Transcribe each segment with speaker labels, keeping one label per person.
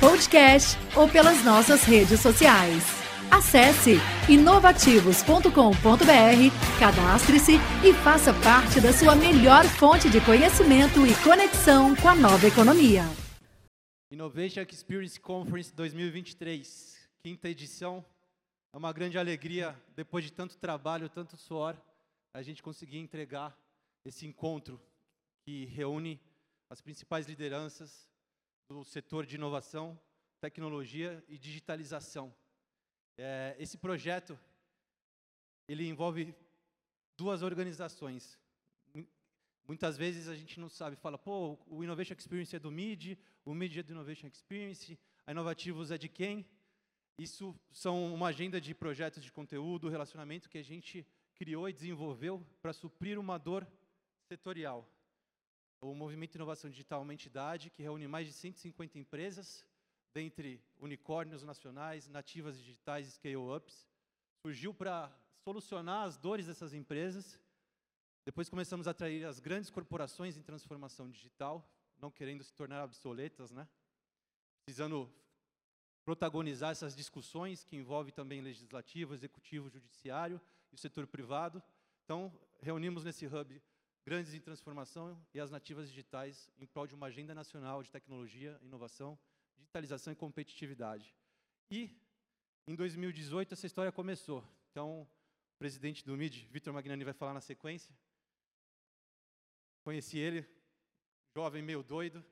Speaker 1: podcast ou pelas nossas redes sociais. Acesse inovativos.com.br, cadastre-se e faça parte da sua melhor fonte de conhecimento e conexão com a nova economia.
Speaker 2: Innovation Experience Conference 2023, quinta edição. É uma grande alegria, depois de tanto trabalho, tanto suor, a gente conseguir entregar esse encontro que reúne as principais lideranças do setor de inovação, tecnologia e digitalização. É, esse projeto ele envolve duas organizações. Muitas vezes a gente não sabe, fala, pô, o Innovation Experience é do MID, o MID é do Innovation Experience, a Inovativos é de quem? Isso são uma agenda de projetos de conteúdo, relacionamento que a gente criou e desenvolveu para suprir uma dor setorial. O Movimento Inovação Digital é uma entidade que reúne mais de 150 empresas, dentre unicórnios nacionais, nativas digitais e scale-ups. Surgiu para solucionar as dores dessas empresas. Depois começamos a atrair as grandes corporações em transformação digital, não querendo se tornar obsoletas, né? precisando protagonizar essas discussões que envolvem também legislativo, executivo, judiciário e o setor privado. Então, reunimos nesse hub grandes em transformação e as nativas digitais em prol de uma agenda nacional de tecnologia, inovação, digitalização e competitividade. E, em 2018, essa história começou. Então, o presidente do MID, Vitor Magnani, vai falar na sequência. Conheci ele, jovem, meio doido.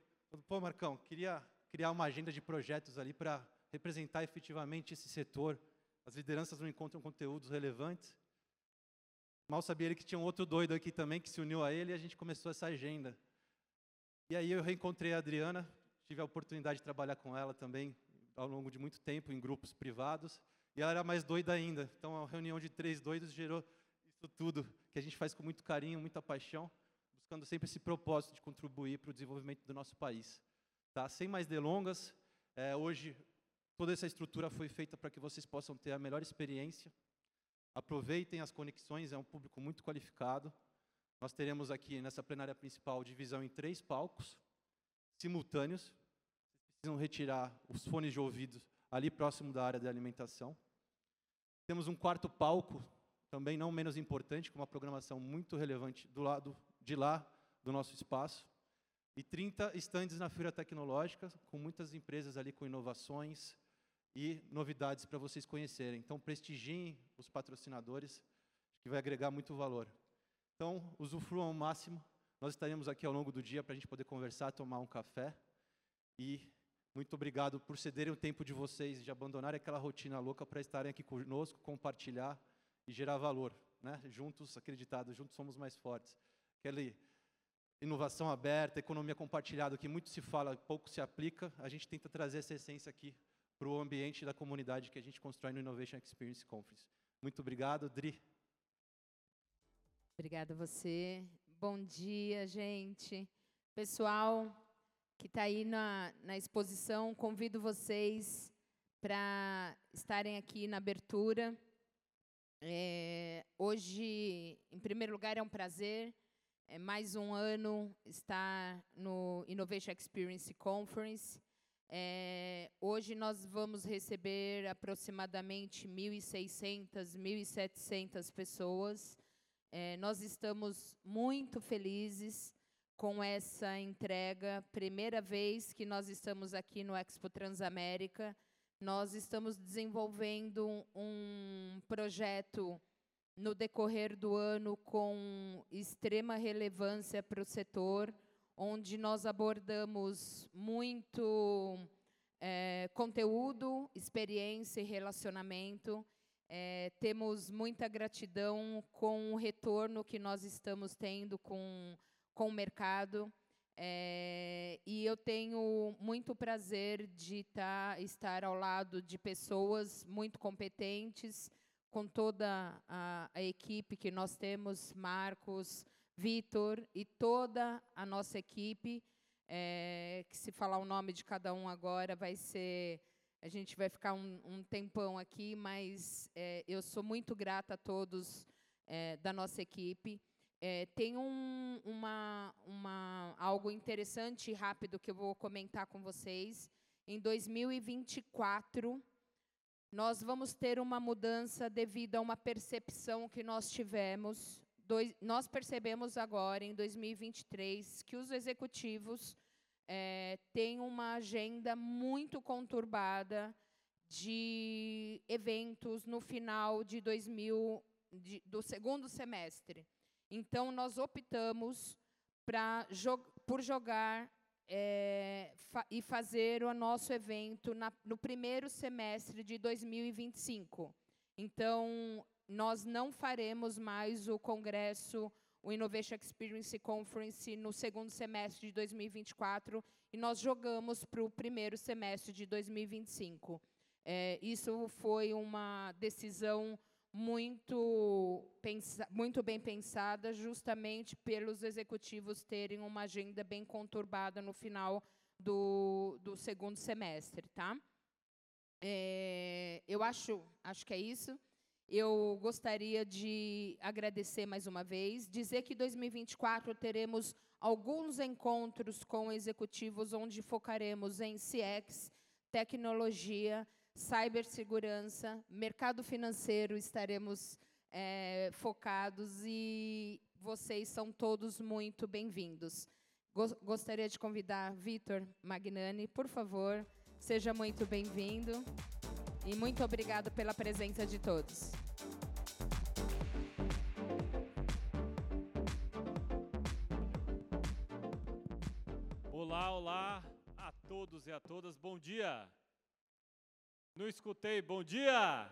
Speaker 2: Pô, Marcão, queria criar uma agenda de projetos ali para representar efetivamente esse setor. As lideranças não encontram conteúdos relevantes. Mal sabia ele que tinha um outro doido aqui também que se uniu a ele e a gente começou essa agenda. E aí eu reencontrei a Adriana, tive a oportunidade de trabalhar com ela também ao longo de muito tempo em grupos privados, e ela era mais doida ainda. Então a reunião de três doidos gerou isso tudo que a gente faz com muito carinho, muita paixão, buscando sempre esse propósito de contribuir para o desenvolvimento do nosso país. Tá? Sem mais delongas, é, hoje toda essa estrutura foi feita para que vocês possam ter a melhor experiência Aproveitem as conexões, é um público muito qualificado. Nós teremos aqui nessa plenária principal divisão em três palcos simultâneos. Vocês precisam retirar os fones de ouvido ali próximo da área de alimentação. Temos um quarto palco, também não menos importante, com uma programação muito relevante do lado de lá do nosso espaço. E 30 estandes na feira tecnológica, com muitas empresas ali com inovações, e novidades para vocês conhecerem. Então, prestigiem os patrocinadores, que vai agregar muito valor. Então, usufruam ao máximo. Nós estaremos aqui ao longo do dia para a gente poder conversar, tomar um café. E muito obrigado por cederem o tempo de vocês, de abandonarem aquela rotina louca para estarem aqui conosco, compartilhar e gerar valor. Né? Juntos, acreditados, juntos somos mais fortes. Aquela inovação aberta, economia compartilhada, que muito se fala, pouco se aplica, a gente tenta trazer essa essência aqui para o ambiente da comunidade que a gente constrói no Innovation Experience Conference. Muito obrigado, Dri.
Speaker 3: Obrigada a você. Bom dia, gente. Pessoal que está aí na, na exposição, convido vocês para estarem aqui na abertura. É, hoje, em primeiro lugar, é um prazer. É mais um ano estar no Innovation Experience Conference. É, hoje nós vamos receber aproximadamente 1.600, 1.700 pessoas. É, nós estamos muito felizes com essa entrega. Primeira vez que nós estamos aqui no Expo Transamérica. Nós estamos desenvolvendo um projeto no decorrer do ano com extrema relevância para o setor onde nós abordamos muito é, conteúdo, experiência e relacionamento. É, temos muita gratidão com o retorno que nós estamos tendo com, com o mercado. É, e eu tenho muito prazer de tá, estar ao lado de pessoas muito competentes, com toda a, a equipe que nós temos, Marcos, Vitor e toda a nossa equipe, é, que se falar o nome de cada um agora vai ser a gente vai ficar um, um tempão aqui, mas é, eu sou muito grata a todos é, da nossa equipe. É, tem um, uma, uma, algo interessante e rápido que eu vou comentar com vocês. Em 2024, nós vamos ter uma mudança devido a uma percepção que nós tivemos. Dois, nós percebemos agora, em 2023, que os executivos é, têm uma agenda muito conturbada de eventos no final de 2000, de, do segundo semestre. Então, nós optamos pra, por jogar é, fa e fazer o nosso evento na, no primeiro semestre de 2025. Então, nós não faremos mais o congresso, o Innovation Experience Conference, no segundo semestre de 2024, e nós jogamos para o primeiro semestre de 2025. É, isso foi uma decisão muito, muito bem pensada, justamente pelos executivos terem uma agenda bem conturbada no final do, do segundo semestre. Tá? É, eu acho, acho que é isso. Eu gostaria de agradecer mais uma vez, dizer que 2024 teremos alguns encontros com executivos onde focaremos em CX, tecnologia, cibersegurança, mercado financeiro, estaremos é, focados e vocês são todos muito bem-vindos. Gostaria de convidar Vitor Magnani, por favor, seja muito bem-vindo e muito obrigado pela presença de todos.
Speaker 4: Olá, olá a todos e a todas, bom dia! Não escutei. Bom dia!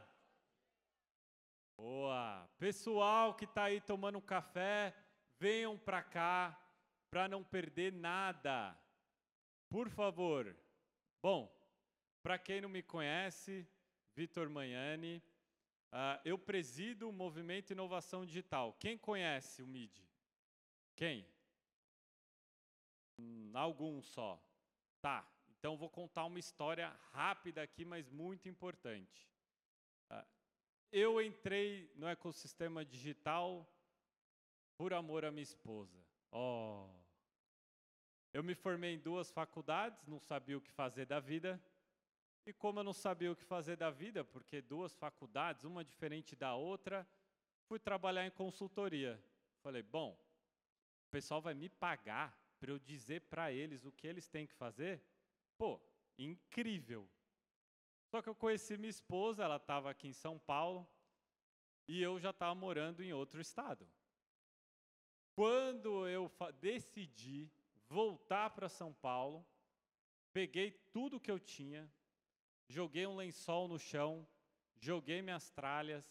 Speaker 4: Boa! Pessoal que está aí tomando um café, venham para cá para não perder nada. Por favor. Bom, para quem não me conhece, Vitor Manhani, uh, eu presido o Movimento Inovação Digital. Quem conhece o MID? Quem? Hum, algum só. Tá. Então, vou contar uma história rápida aqui, mas muito importante. Ah, eu entrei no ecossistema digital por amor à minha esposa. Oh. Eu me formei em duas faculdades, não sabia o que fazer da vida. E como eu não sabia o que fazer da vida, porque duas faculdades, uma diferente da outra, fui trabalhar em consultoria. Falei, bom, o pessoal vai me pagar para eu dizer para eles o que eles têm que fazer? Pô, incrível. Só que eu conheci minha esposa, ela estava aqui em São Paulo, e eu já estava morando em outro estado. Quando eu decidi voltar para São Paulo, peguei tudo que eu tinha, joguei um lençol no chão, joguei minhas tralhas,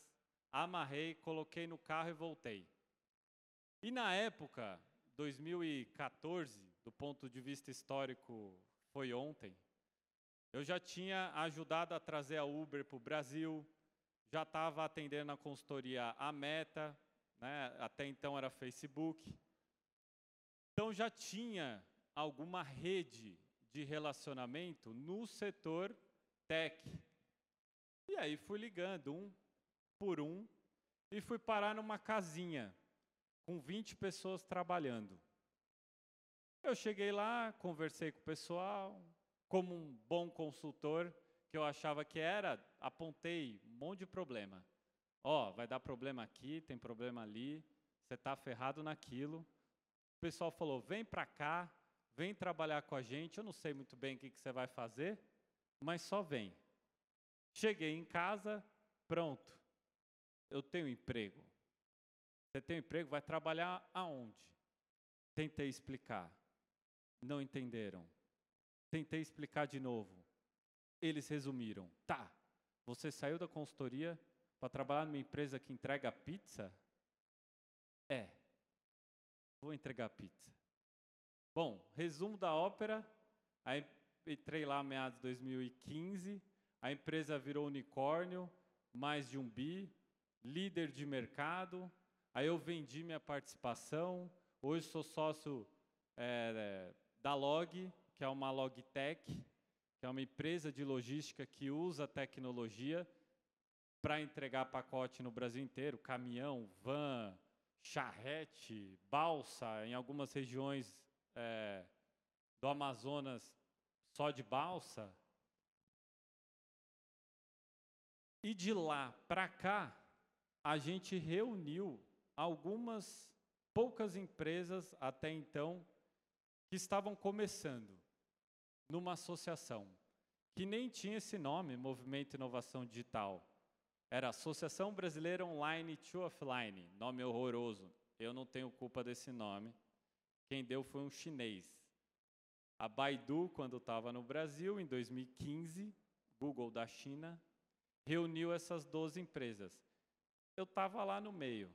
Speaker 4: amarrei, coloquei no carro e voltei. E na época, 2014, do ponto de vista histórico foi ontem. Eu já tinha ajudado a trazer a Uber para o Brasil, já estava atendendo a consultoria a Meta, né? até então era Facebook. Então já tinha alguma rede de relacionamento no setor tech. E aí fui ligando um por um e fui parar numa casinha com 20 pessoas trabalhando. Eu cheguei lá, conversei com o pessoal, como um bom consultor que eu achava que era, apontei um monte de problema. Ó, oh, vai dar problema aqui, tem problema ali, você está ferrado naquilo. O pessoal falou: vem para cá, vem trabalhar com a gente. Eu não sei muito bem o que, que você vai fazer, mas só vem. Cheguei em casa, pronto. Eu tenho emprego. Você tem emprego, vai trabalhar aonde? Tentei explicar não entenderam. Tentei explicar de novo. Eles resumiram: tá, você saiu da consultoria para trabalhar numa empresa que entrega pizza? É, vou entregar pizza. Bom, resumo da ópera. Aí entrei lá meados de 2015. A empresa virou unicórnio, mais de um bi, líder de mercado. Aí eu vendi minha participação. Hoje sou sócio é, da Log, que é uma Logtech, que é uma empresa de logística que usa tecnologia para entregar pacote no Brasil inteiro, caminhão, van, charrete, balsa, em algumas regiões é, do Amazonas só de balsa. E de lá para cá, a gente reuniu algumas poucas empresas até então que estavam começando numa associação que nem tinha esse nome, Movimento Inovação Digital. Era Associação Brasileira Online to Offline, nome horroroso. Eu não tenho culpa desse nome. Quem deu foi um chinês. A Baidu, quando estava no Brasil, em 2015, Google da China, reuniu essas 12 empresas. Eu estava lá no meio.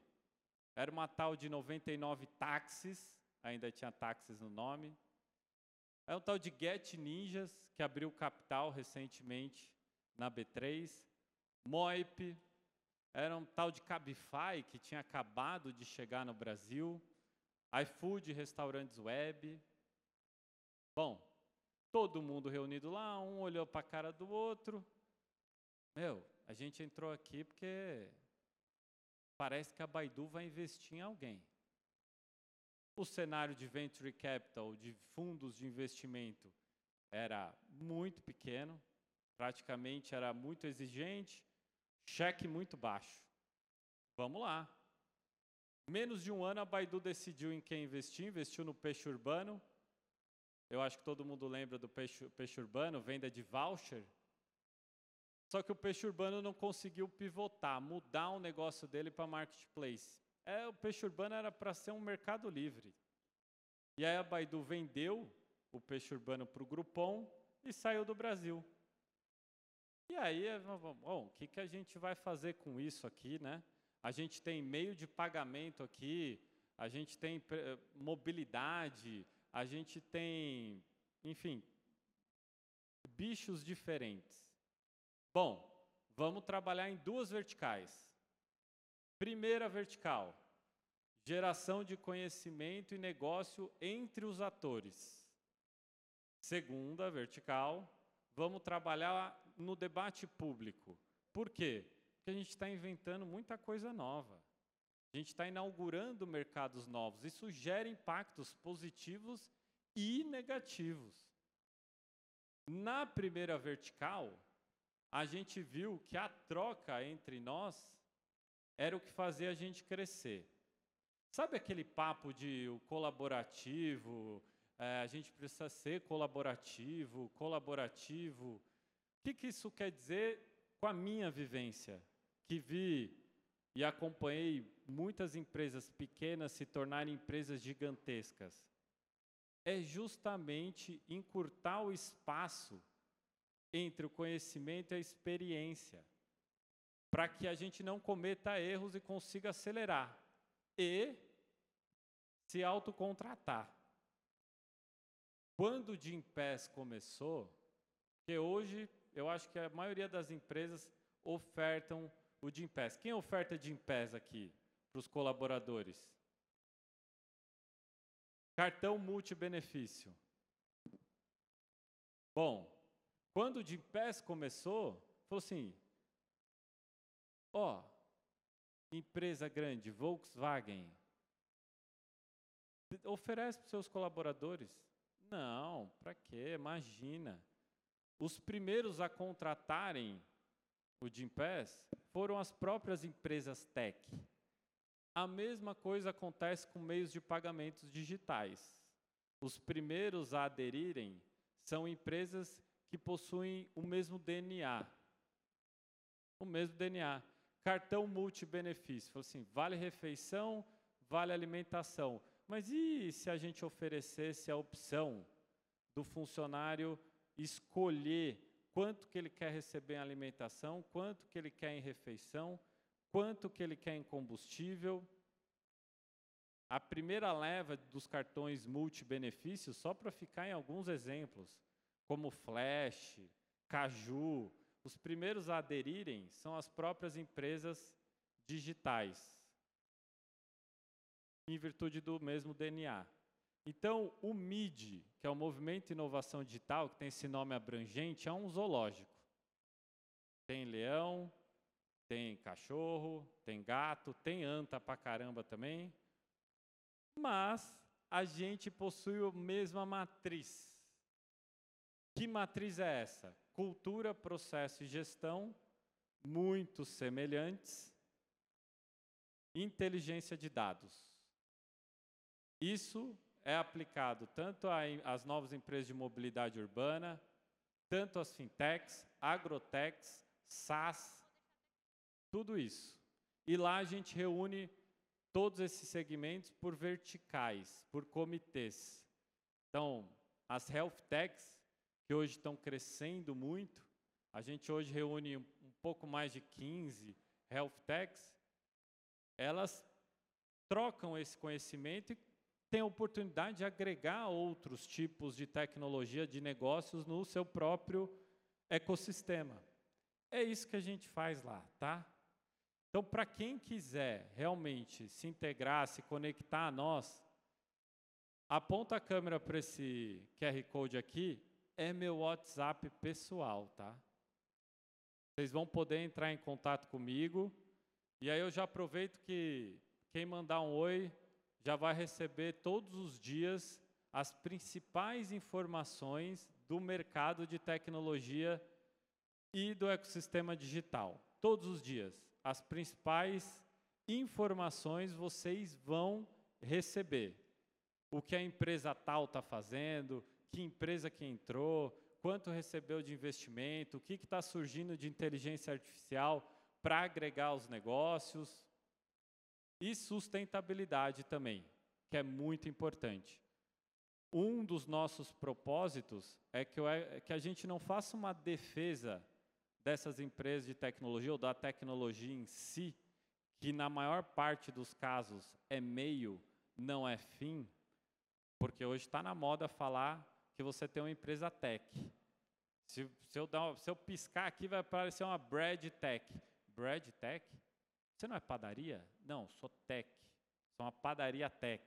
Speaker 4: Era uma tal de 99 táxis, ainda tinha táxis no nome. É um tal de Get Ninjas, que abriu capital recentemente na B3. Moip, era um tal de Cabify, que tinha acabado de chegar no Brasil. iFood, restaurantes web. Bom, todo mundo reunido lá, um olhou para a cara do outro. Meu, a gente entrou aqui porque parece que a Baidu vai investir em alguém. O cenário de venture capital, de fundos de investimento, era muito pequeno, praticamente era muito exigente, cheque muito baixo. Vamos lá. Menos de um ano a Baidu decidiu em quem investir, investiu no peixe urbano. Eu acho que todo mundo lembra do peixe, peixe urbano, venda de voucher. Só que o peixe urbano não conseguiu pivotar, mudar o negócio dele para marketplace. É, o peixe urbano era para ser um mercado livre. E aí a Baidu vendeu o peixe urbano para o Groupon e saiu do Brasil. E aí, bom, o que, que a gente vai fazer com isso aqui, né? A gente tem meio de pagamento aqui, a gente tem eh, mobilidade, a gente tem, enfim, bichos diferentes. Bom, vamos trabalhar em duas verticais. Primeira vertical, geração de conhecimento e negócio entre os atores. Segunda vertical, vamos trabalhar no debate público. Por quê? Porque a gente está inventando muita coisa nova. A gente está inaugurando mercados novos. Isso gera impactos positivos e negativos. Na primeira vertical, a gente viu que a troca entre nós era o que fazia a gente crescer. Sabe aquele papo de o colaborativo, é, a gente precisa ser colaborativo, colaborativo. O que, que isso quer dizer com a minha vivência? Que vi e acompanhei muitas empresas pequenas se tornarem empresas gigantescas. É justamente encurtar o espaço entre o conhecimento e a experiência, para que a gente não cometa erros e consiga acelerar e se autocontratar. Quando o Gimpass começou, que hoje eu acho que a maioria das empresas ofertam o Gimpass. Quem oferta Gimpass aqui para os colaboradores? Cartão multibenefício. Bom, quando o Gimpass começou, falou assim: ó, empresa grande, Volkswagen, oferece para os seus colaboradores. Não, para quê? Imagina. Os primeiros a contratarem o Gimpass foram as próprias empresas tech. A mesma coisa acontece com meios de pagamentos digitais. Os primeiros a aderirem são empresas que possuem o mesmo DNA. O mesmo DNA. Cartão multibenefício. Assim, vale refeição, vale alimentação. Mas e se a gente oferecesse a opção do funcionário escolher quanto que ele quer receber em alimentação, quanto que ele quer em refeição, quanto que ele quer em combustível? a primeira leva dos cartões multibenefícios, só para ficar em alguns exemplos, como Flash, Caju, os primeiros a aderirem são as próprias empresas digitais, em virtude do mesmo DNA. Então, o MID, que é o Movimento de Inovação Digital, que tem esse nome abrangente, é um zoológico. Tem leão, tem cachorro, tem gato, tem anta pra caramba também. Mas a gente possui a mesma matriz. Que matriz é essa? Cultura, processo e gestão, muito semelhantes. Inteligência de dados. Isso é aplicado tanto às novas empresas de mobilidade urbana, tanto às fintechs, agrotechs, SaaS, tudo isso. E lá a gente reúne todos esses segmentos por verticais, por comitês. Então, as health techs, que hoje estão crescendo muito, a gente hoje reúne um pouco mais de 15 health techs, elas trocam esse conhecimento e têm a oportunidade de agregar outros tipos de tecnologia de negócios no seu próprio ecossistema. É isso que a gente faz lá, tá? Então, para quem quiser realmente se integrar, se conectar a nós, aponta a câmera para esse QR Code aqui, é meu WhatsApp pessoal, tá? Vocês vão poder entrar em contato comigo. E aí eu já aproveito que quem mandar um oi já vai receber todos os dias as principais informações do mercado de tecnologia e do ecossistema digital. Todos os dias as principais informações vocês vão receber. O que a empresa tal está fazendo, que empresa que entrou, quanto recebeu de investimento, o que está surgindo de inteligência artificial para agregar os negócios. E sustentabilidade também, que é muito importante. Um dos nossos propósitos é que, é que a gente não faça uma defesa dessas empresas de tecnologia ou da tecnologia em si, que na maior parte dos casos é meio, não é fim, porque hoje está na moda falar que você tem uma empresa tech. Se, se, eu, dar, se eu piscar aqui, vai aparecer uma bread tech. Bread tech? Você não é padaria? Não, sou tech. Sou uma padaria tech.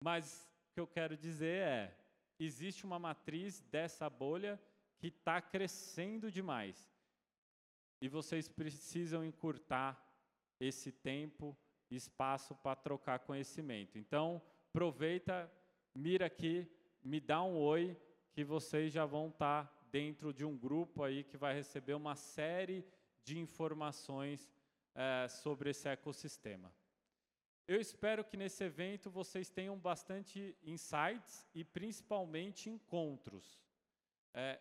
Speaker 4: Mas o que eu quero dizer é, existe uma matriz dessa bolha que está crescendo demais. E vocês precisam encurtar esse tempo, espaço para trocar conhecimento. Então, aproveita, mira aqui, me dá um oi, que vocês já vão estar tá dentro de um grupo aí que vai receber uma série de informações é, sobre esse ecossistema. Eu espero que nesse evento vocês tenham bastante insights e principalmente encontros. É,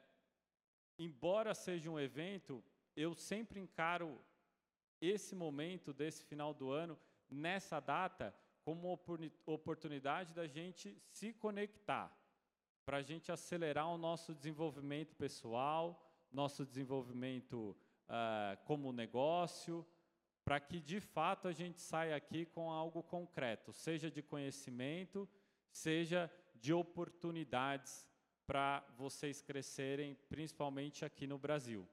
Speaker 4: embora seja um evento, eu sempre encaro esse momento desse final do ano, nessa data, como uma oportunidade da gente se conectar, para a gente acelerar o nosso desenvolvimento pessoal, nosso desenvolvimento uh, como negócio, para que de fato a gente saia aqui com algo concreto, seja de conhecimento, seja de oportunidades para vocês crescerem, principalmente aqui no Brasil.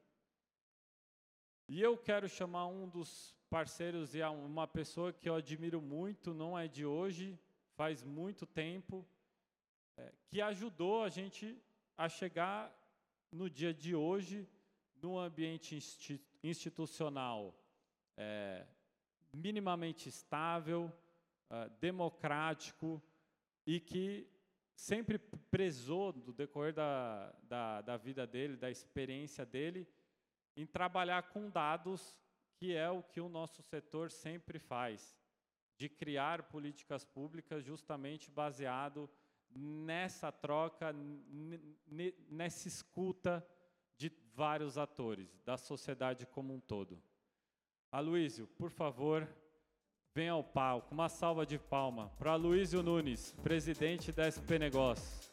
Speaker 4: E eu quero chamar um dos parceiros e uma pessoa que eu admiro muito, não é de hoje, faz muito tempo, é, que ajudou a gente a chegar no dia de hoje num ambiente institucional é, minimamente estável, é, democrático e que sempre prezou, no decorrer da, da, da vida dele, da experiência dele, em trabalhar com dados, que é o que o nosso setor sempre faz, de criar políticas públicas justamente baseado nessa troca, nessa escuta vários atores, da sociedade como um todo. Aloísio, por favor, Venha ao palco. Uma salva de palma para Luísio Nunes, presidente da SP Negócios.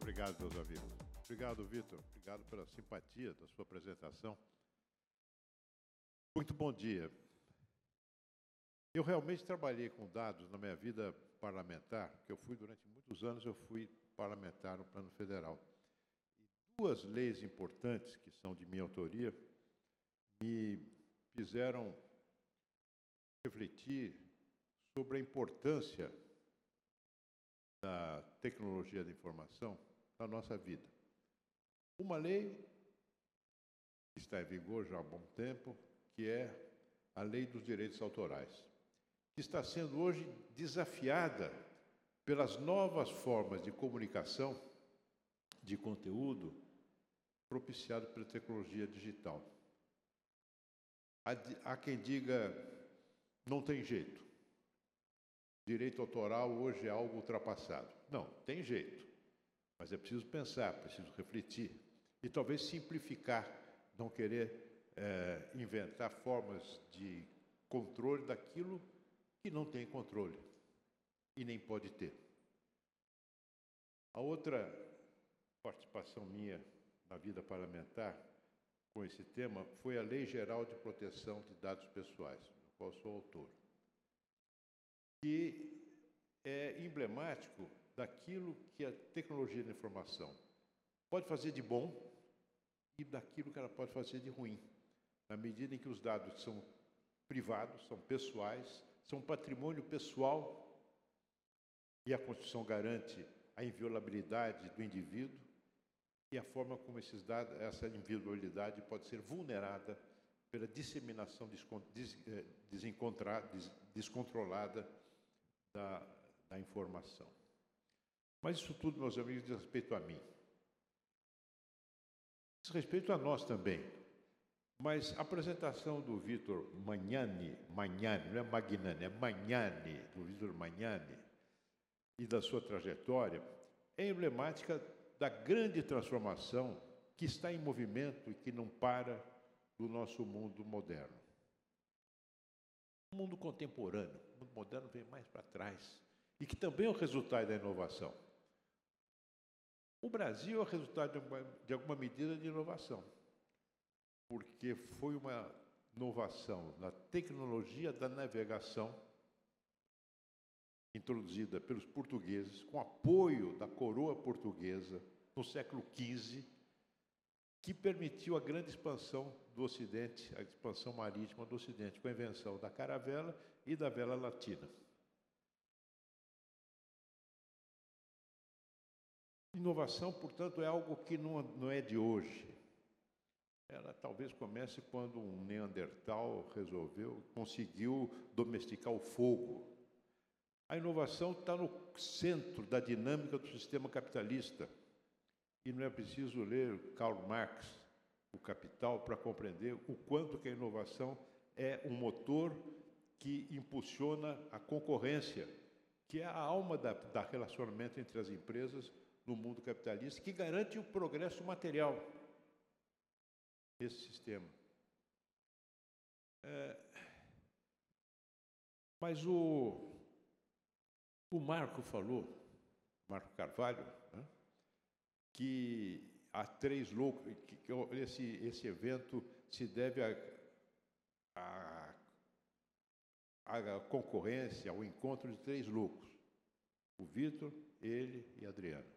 Speaker 5: Obrigado, meus amigos. Obrigado, Vitor. Obrigado pela simpatia da sua apresentação. Muito bom dia. Eu realmente trabalhei com dados na minha vida parlamentar, porque eu fui durante muitos anos eu fui parlamentar no plano federal. E duas leis importantes que são de minha autoria me fizeram refletir sobre a importância da tecnologia da informação na nossa vida. Uma lei que está em vigor já há bom tempo, que é a Lei dos Direitos Autorais, que está sendo hoje desafiada pelas novas formas de comunicação, de conteúdo, propiciado pela tecnologia digital. Há quem diga, não tem jeito. Direito autoral hoje é algo ultrapassado. Não, tem jeito. Mas é preciso pensar, preciso refletir e talvez simplificar, não querer é, inventar formas de controle daquilo que não tem controle e nem pode ter. A outra participação minha na vida parlamentar com esse tema foi a Lei Geral de Proteção de Dados Pessoais, do qual sou autor, que é emblemático daquilo que a tecnologia da informação pode fazer de bom e daquilo que ela pode fazer de ruim, na medida em que os dados são privados, são pessoais, são patrimônio pessoal e a Constituição garante a inviolabilidade do indivíduo e a forma como dados, essa individualidade pode ser vulnerada pela disseminação eh, descontrolada da, da informação. Mas isso tudo, meus amigos, diz respeito a mim. Diz respeito a nós também. Mas a apresentação do Vitor Magnani, Magnani, não é Magnani, é Magnani, do Vitor Magnani, e da sua trajetória, é emblemática da grande transformação que está em movimento e que não para do nosso mundo moderno. O mundo contemporâneo, o mundo moderno vem mais para trás e que também é o resultado da inovação. O Brasil é o resultado de, uma, de alguma medida de inovação, porque foi uma inovação na tecnologia da navegação introduzida pelos portugueses, com apoio da coroa portuguesa no século XV, que permitiu a grande expansão do Ocidente, a expansão marítima do Ocidente, com a invenção da caravela e da vela latina. Inovação, portanto, é algo que não, não é de hoje. Ela talvez comece quando um Neandertal resolveu, conseguiu domesticar o fogo. A inovação está no centro da dinâmica do sistema capitalista. E não é preciso ler Karl Marx, O Capital, para compreender o quanto que a inovação é um motor que impulsiona a concorrência, que é a alma da, da relacionamento entre as empresas no mundo capitalista que garante o progresso material desse sistema. É, mas o, o Marco falou, Marco Carvalho, né, que há três loucos, que, que esse, esse evento se deve a, a concorrência, ao encontro de três loucos: o Vitor, ele e Adriano.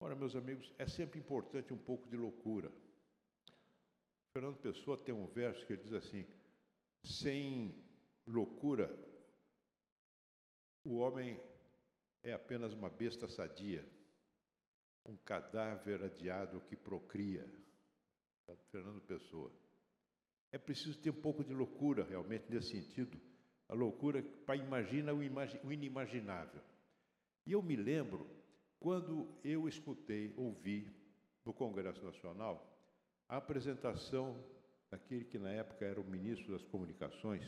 Speaker 5: Ora, meus amigos, é sempre importante um pouco de loucura. Fernando Pessoa tem um verso que ele diz assim: sem loucura, o homem é apenas uma besta sadia, um cadáver adiado que procria. Fernando Pessoa. É preciso ter um pouco de loucura, realmente, nesse sentido. A loucura para imaginar o inimaginável. E eu me lembro quando eu escutei, ouvi no Congresso Nacional a apresentação daquele que na época era o ministro das Comunicações,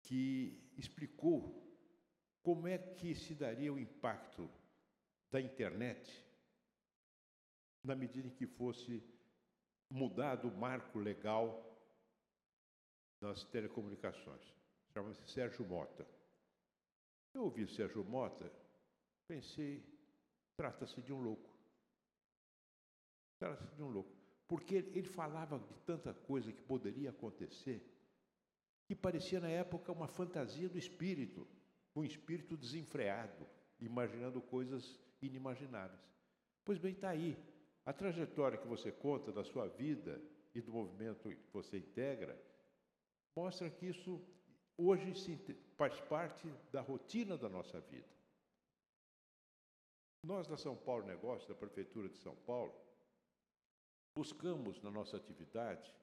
Speaker 5: que explicou como é que se daria o impacto da internet na medida em que fosse mudado o marco legal das telecomunicações. Chama-se Sérgio Mota. Eu ouvi Sérgio Mota Pensei, trata-se de um louco. Trata-se de um louco. Porque ele falava de tanta coisa que poderia acontecer, que parecia na época uma fantasia do espírito, um espírito desenfreado, imaginando coisas inimagináveis. Pois bem, está aí. A trajetória que você conta da sua vida e do movimento que você integra mostra que isso hoje faz parte da rotina da nossa vida. Nós da São Paulo Negócio, da Prefeitura de São Paulo, buscamos na nossa atividade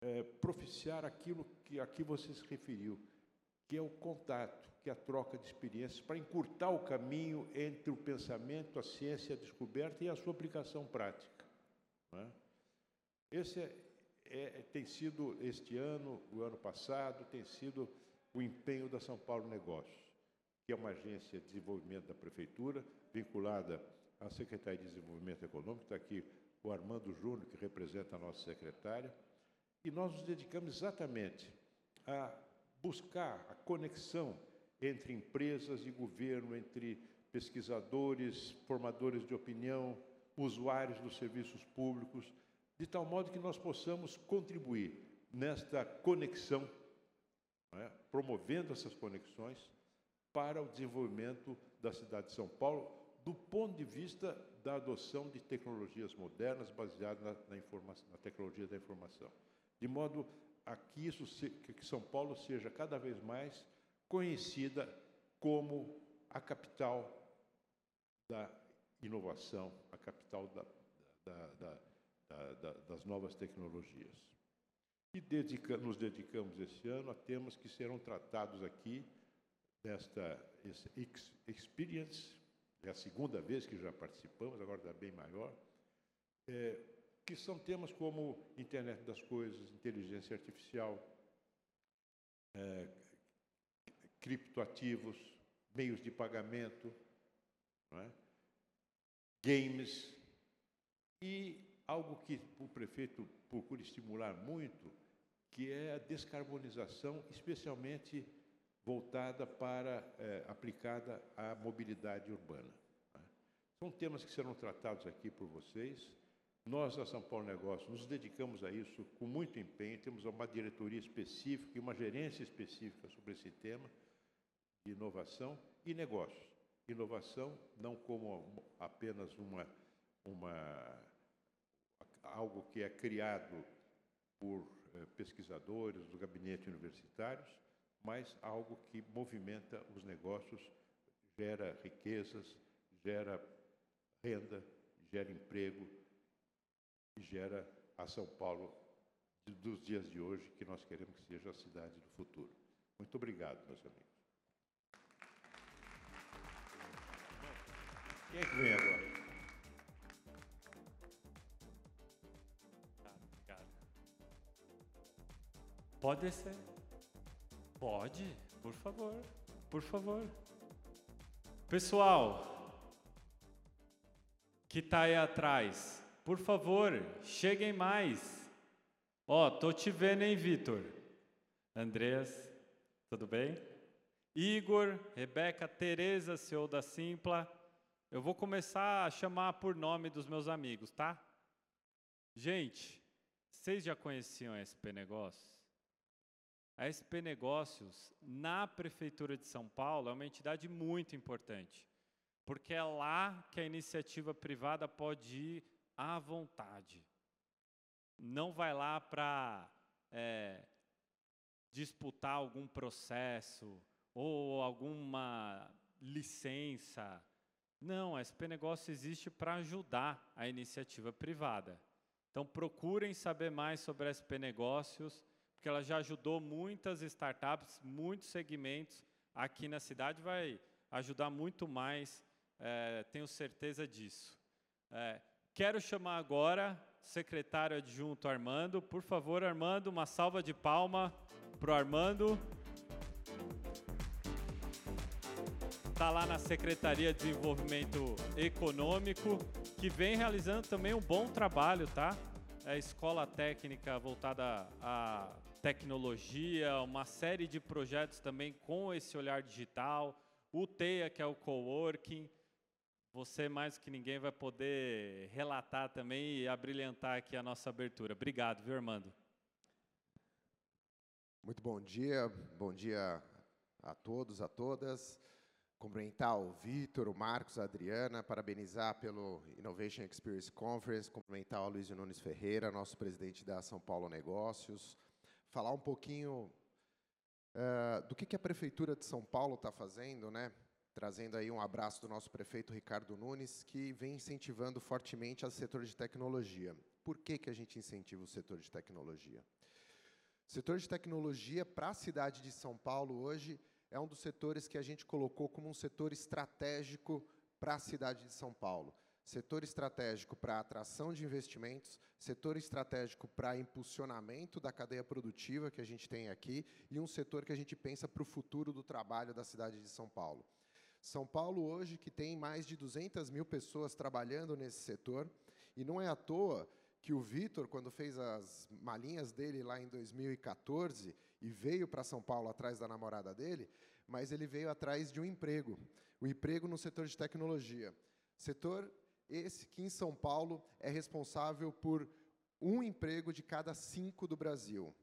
Speaker 5: é, propiciar aquilo que aqui você se referiu, que é o contato, que é a troca de experiências, para encurtar o caminho entre o pensamento, a ciência, a descoberta e a sua aplicação prática. É? Esse é, é, tem sido, este ano, o ano passado, tem sido o empenho da São Paulo Negócios, que é uma agência de desenvolvimento da Prefeitura, vinculada à Secretaria de Desenvolvimento Econômico, está aqui o Armando Júnior, que representa a nossa secretária, e nós nos dedicamos exatamente a buscar a conexão entre empresas e governo, entre pesquisadores, formadores de opinião, usuários dos serviços públicos, de tal modo que nós possamos contribuir nesta conexão, é? promovendo essas conexões para o desenvolvimento da cidade de São Paulo, do ponto de vista da adoção de tecnologias modernas baseadas na, na, na tecnologia da informação, de modo a que, isso se, que São Paulo seja cada vez mais conhecida como a capital da inovação, a capital da, da, da, das novas tecnologias. E dedica, nos dedicamos esse ano a temas que serão tratados aqui desta experience, é a segunda vez que já participamos, agora está bem maior, é, que são temas como internet das coisas, inteligência artificial, é, criptoativos, meios de pagamento, é? games e algo que o prefeito procura estimular muito, que é a descarbonização, especialmente voltada para, é, aplicada à mobilidade urbana. Né? São temas que serão tratados aqui por vocês. Nós, da São Paulo Negócios, nos dedicamos a isso com muito empenho, temos uma diretoria específica e uma gerência específica sobre esse tema de inovação e negócios. Inovação não como apenas uma, uma algo que é criado por eh, pesquisadores do gabinete universitários, mas algo que movimenta os negócios, gera riquezas, gera renda, gera emprego e gera a São Paulo dos dias de hoje, que nós queremos que seja a cidade do futuro. Muito obrigado, meus amigos. Quem é que vem agora?
Speaker 4: Pode descer. Pode, por favor, por favor. Pessoal que está aí atrás, por favor, cheguem mais. Ó, oh, tô te vendo, hein, Vitor? Andreas, tudo bem? Igor, Rebeca, Tereza, CEO da Simpla. Eu vou começar a chamar por nome dos meus amigos, tá? Gente, vocês já conheciam SP Negócios? A SP Negócios, na Prefeitura de São Paulo, é uma entidade muito importante, porque é lá que a iniciativa privada pode ir à vontade. Não vai lá para é, disputar algum processo ou alguma licença. Não, a SP Negócios existe para ajudar a iniciativa privada. Então procurem saber mais sobre a SP Negócios porque ela já ajudou muitas startups, muitos segmentos aqui na cidade, vai ajudar muito mais, é, tenho certeza disso. É, quero chamar agora o secretário adjunto Armando. Por favor, Armando, uma salva de palma para o Armando. Está lá na Secretaria de Desenvolvimento Econômico, que vem realizando também um bom trabalho, tá? É escola técnica voltada a tecnologia, uma série de projetos também com esse olhar digital, o TEA, que é o coworking, você mais que ninguém vai poder relatar também e abrilhantar aqui a nossa abertura. Obrigado, viu, Armando?
Speaker 6: Muito bom dia, bom dia a todos, a todas. Cumprimentar o Vitor, o Marcos, a Adriana, parabenizar pelo Innovation Experience Conference, cumprimentar o Luiz Nunes Ferreira, nosso presidente da São Paulo Negócios, falar um pouquinho uh, do que, que a Prefeitura de São Paulo está fazendo, né? trazendo aí um abraço do nosso prefeito Ricardo Nunes, que vem incentivando fortemente o setor de tecnologia. Por que, que a gente incentiva o setor de tecnologia? O setor de tecnologia para a cidade de São Paulo hoje é um dos setores que a gente colocou como um setor estratégico para a cidade de São Paulo. Setor estratégico para atração de investimentos, setor estratégico para impulsionamento da cadeia produtiva que a gente tem aqui e um setor que a gente pensa para o futuro do trabalho da cidade de São Paulo. São Paulo hoje que tem mais de 200 mil pessoas trabalhando nesse setor e não é à toa que o Vitor, quando fez as malinhas dele lá em 2014 e veio para São Paulo atrás da namorada dele, mas ele veio atrás de um emprego, o um emprego no setor de tecnologia. Setor esse que em São Paulo é responsável por um emprego de cada cinco do Brasil.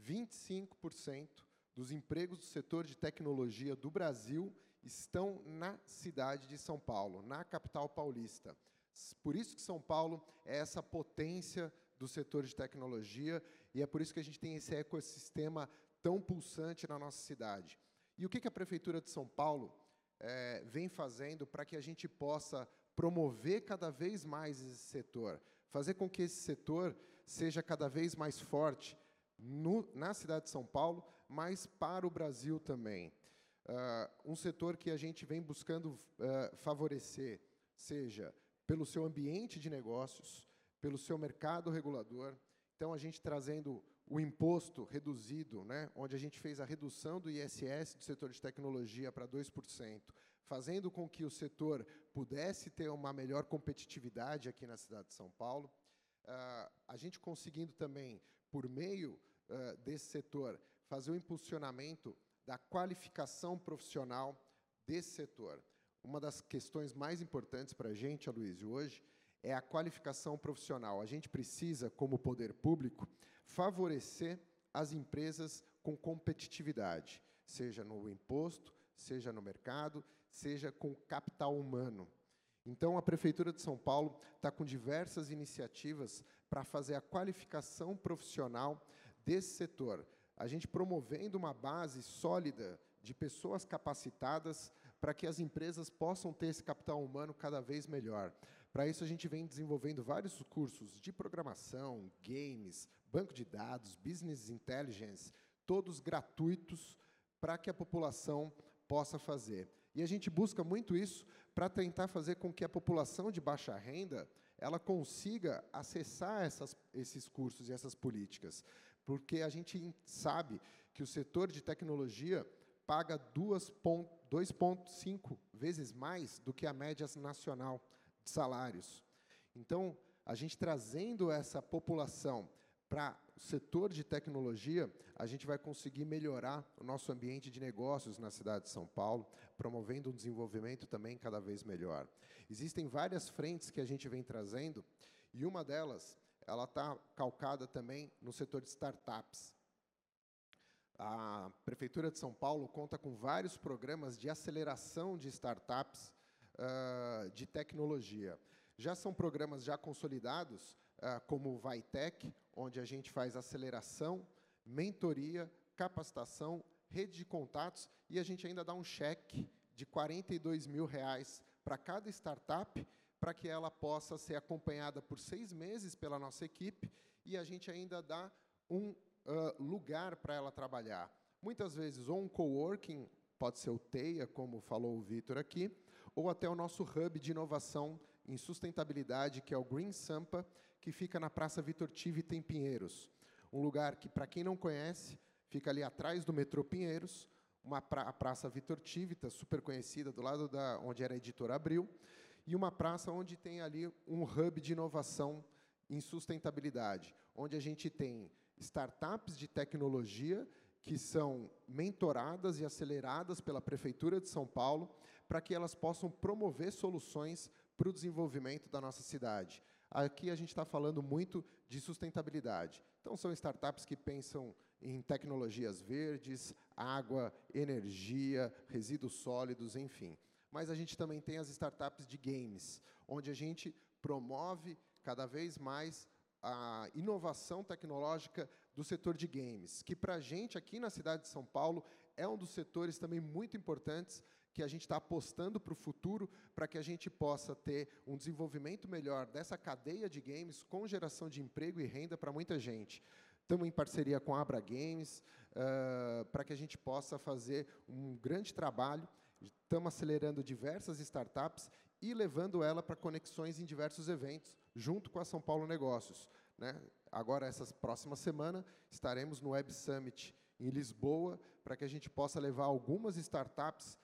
Speaker 6: 25% dos empregos do setor de tecnologia do Brasil estão na cidade de São Paulo, na capital paulista. Por isso que São Paulo é essa potência do setor de tecnologia e é por isso que a gente tem esse ecossistema tão pulsante na nossa cidade. E o que, a Prefeitura de São Paulo é, vem fazendo para que a gente possa promover cada vez mais esse setor, fazer com que esse setor seja cada vez mais forte no, na cidade de São Paulo, mas para o Brasil também. Uh, um setor que a gente vem buscando uh, favorecer, seja pelo seu ambiente de negócios, pelo seu mercado regulador. Então, a gente trazendo o imposto reduzido, né, onde a gente fez a redução do ISS do setor de tecnologia para 2%, fazendo com que o setor pudesse ter uma melhor competitividade aqui na cidade de São Paulo. Uh, a gente conseguindo também, por meio uh, desse setor, fazer o impulsionamento da qualificação profissional desse setor. Uma das questões mais importantes para a gente, Aloysio, hoje, é a qualificação profissional. A gente precisa, como poder público, favorecer as empresas com competitividade, seja no imposto, seja no mercado, seja com capital humano. Então, a Prefeitura de São Paulo está com diversas iniciativas para fazer a qualificação profissional desse setor. A gente promovendo uma base sólida de pessoas capacitadas para que as empresas possam ter esse capital humano cada vez melhor. Para isso, a gente vem desenvolvendo vários cursos de programação, games, banco de dados, business intelligence, todos gratuitos para que a população possa fazer. E a gente busca muito isso para tentar fazer com que a população de baixa renda ela consiga acessar essas, esses cursos e essas políticas, porque a gente sabe que o setor de tecnologia paga 2,5 vezes mais do que a média nacional de salários. Então, a gente trazendo essa população para o setor de tecnologia, a gente vai conseguir melhorar o nosso ambiente de negócios na cidade de São Paulo, promovendo um desenvolvimento também cada vez melhor. Existem várias frentes que a gente vem trazendo, e uma delas, ela está calcada também no setor de startups. A Prefeitura de São Paulo conta com vários programas de aceleração de startups uh, de tecnologia. Já são programas já consolidados, uh, como o Vitec, onde a gente faz aceleração, mentoria, capacitação, rede de contatos e a gente ainda dá um cheque de 42 mil reais para cada startup para que ela possa ser acompanhada por seis meses pela nossa equipe e a gente ainda dá um uh, lugar para ela trabalhar. Muitas vezes, ou um coworking, pode ser o TEIA, como falou o Vitor aqui, ou até o nosso hub de inovação em sustentabilidade, que é o Green Sampa, que fica na Praça Vitor Tivita, em Pinheiros. Um lugar que, para quem não conhece, fica ali atrás do metrô Pinheiros, uma pra, a Praça Vitor Tivita, super conhecida, do lado da onde era a editora Abril, e uma praça onde tem ali um hub de inovação em sustentabilidade, onde a gente tem startups de tecnologia que são mentoradas e aceleradas pela Prefeitura de São Paulo para que elas possam promover soluções para o desenvolvimento da nossa cidade. Aqui a gente está falando muito de sustentabilidade. Então, são startups que pensam em tecnologias verdes, água, energia, resíduos sólidos, enfim. Mas a gente também tem as startups de games, onde a gente promove cada vez mais a inovação tecnológica do setor de games, que para a gente aqui na cidade de São Paulo é um dos setores também muito importantes que a gente está apostando para o futuro, para que a gente possa ter um desenvolvimento melhor dessa cadeia de games com geração de emprego e renda para muita gente. Estamos em parceria com a Abra Games, uh, para que a gente possa fazer um grande trabalho. Estamos acelerando diversas startups e levando ela para conexões em diversos eventos, junto com a São Paulo Negócios. Né? Agora, essa próxima semana, estaremos no Web Summit em Lisboa, para que a gente possa levar algumas startups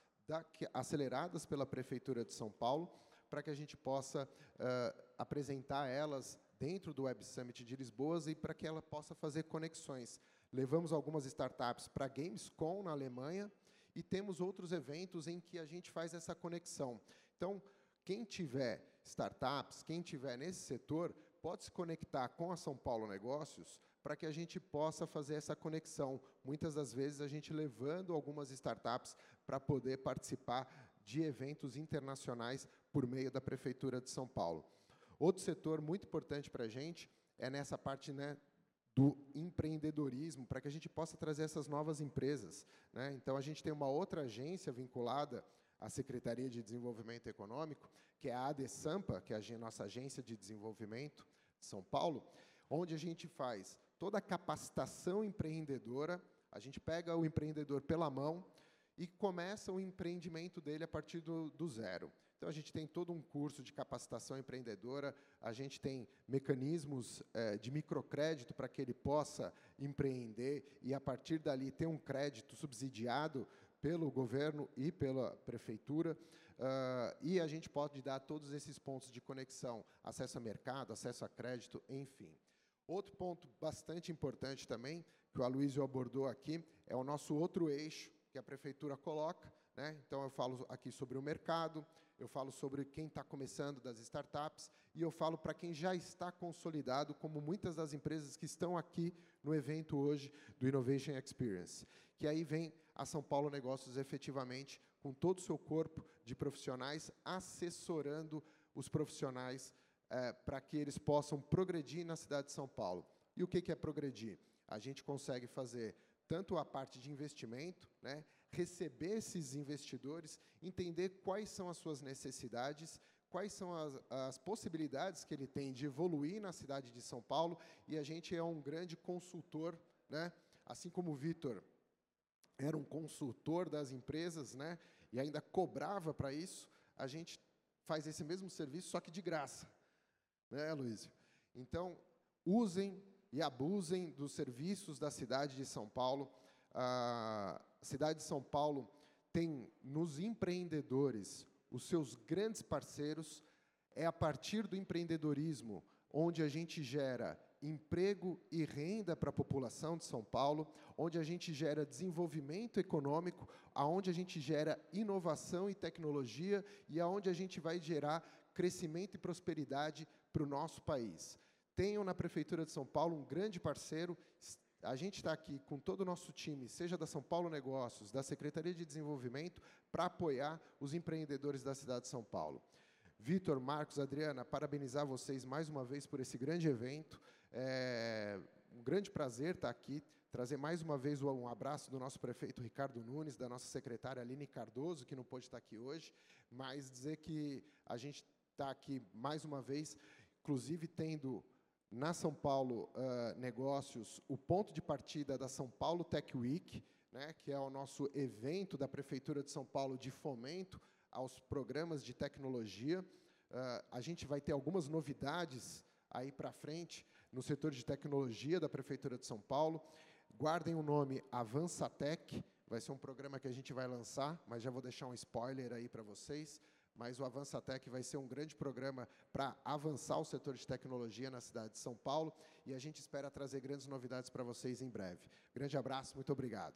Speaker 6: aceleradas pela Prefeitura de São Paulo, para que a gente possa uh, apresentar elas dentro do Web Summit de Lisboa e para que ela possa fazer conexões. Levamos algumas startups para Gamescom, na Alemanha, e temos outros eventos em que a gente faz essa conexão. Então, quem tiver startups, quem tiver nesse setor, pode se conectar com a São Paulo Negócios para que a gente possa fazer essa conexão. Muitas das vezes a gente levando algumas startups para poder participar de eventos internacionais por meio da Prefeitura de São Paulo. Outro setor muito importante para a gente é nessa parte né, do empreendedorismo, para que a gente possa trazer essas novas empresas. Né? Então, a gente tem uma outra agência vinculada à Secretaria de Desenvolvimento Econômico, que é a ADESAMPA, que é a nossa agência de desenvolvimento de São Paulo, onde a gente faz toda a capacitação empreendedora, a gente pega o empreendedor pela mão e começa o empreendimento dele a partir do, do zero. Então, a gente tem todo um curso de capacitação empreendedora, a gente tem mecanismos eh, de microcrédito para que ele possa empreender e, a partir dali, ter um crédito subsidiado pelo governo e pela prefeitura. Uh, e a gente pode dar todos esses pontos de conexão, acesso a mercado, acesso a crédito, enfim. Outro ponto bastante importante também, que o Aloysio abordou aqui, é o nosso outro eixo que a prefeitura coloca. Né? Então, eu falo aqui sobre o mercado, eu falo sobre quem está começando das startups, e eu falo para quem já está consolidado, como muitas das empresas que estão aqui no evento hoje do Innovation Experience. Que aí vem a São Paulo Negócios efetivamente com todo o seu corpo de profissionais, assessorando os profissionais é, para que eles possam progredir na cidade de São Paulo. E o que, que é progredir? A gente consegue fazer tanto a parte de investimento, né, receber esses investidores, entender quais são as suas necessidades, quais são as, as, possibilidades que ele tem de evoluir na cidade de São Paulo, e a gente é um grande consultor, né? assim como o Vitor era um consultor das empresas, né? e ainda cobrava para isso, a gente faz esse mesmo serviço, só que de graça. Né, Luiz? Então, usem e abusem dos serviços da cidade de São Paulo. A cidade de São Paulo tem nos empreendedores os seus grandes parceiros. É a partir do empreendedorismo onde a gente gera emprego e renda para a população de São Paulo, onde a gente gera desenvolvimento econômico, aonde a gente gera inovação e tecnologia e aonde a gente vai gerar crescimento e prosperidade para o nosso país. Tenham na Prefeitura de São Paulo um grande parceiro. A gente está aqui com todo o nosso time, seja da São Paulo Negócios, da Secretaria de Desenvolvimento, para apoiar os empreendedores da cidade de São Paulo. Vitor, Marcos, Adriana, parabenizar vocês mais uma vez por esse grande evento. É um grande prazer estar aqui, trazer mais uma vez um abraço do nosso prefeito Ricardo Nunes, da nossa secretária Aline Cardoso, que não pôde estar aqui hoje, mas dizer que a gente está aqui mais uma vez, inclusive tendo na São Paulo uh, Negócios o ponto de partida da São Paulo Tech Week, né, que é o nosso evento da Prefeitura de São Paulo de fomento aos programas de tecnologia. Uh, a gente vai ter algumas novidades aí para frente no setor de tecnologia da Prefeitura de São Paulo. Guardem o nome Avançatec, vai ser um programa que a gente vai lançar, mas já vou deixar um spoiler aí para vocês mas o Avançatec vai ser um grande programa para avançar o setor de tecnologia na cidade de São Paulo e a gente espera trazer grandes novidades para vocês em breve. Grande abraço, muito obrigado.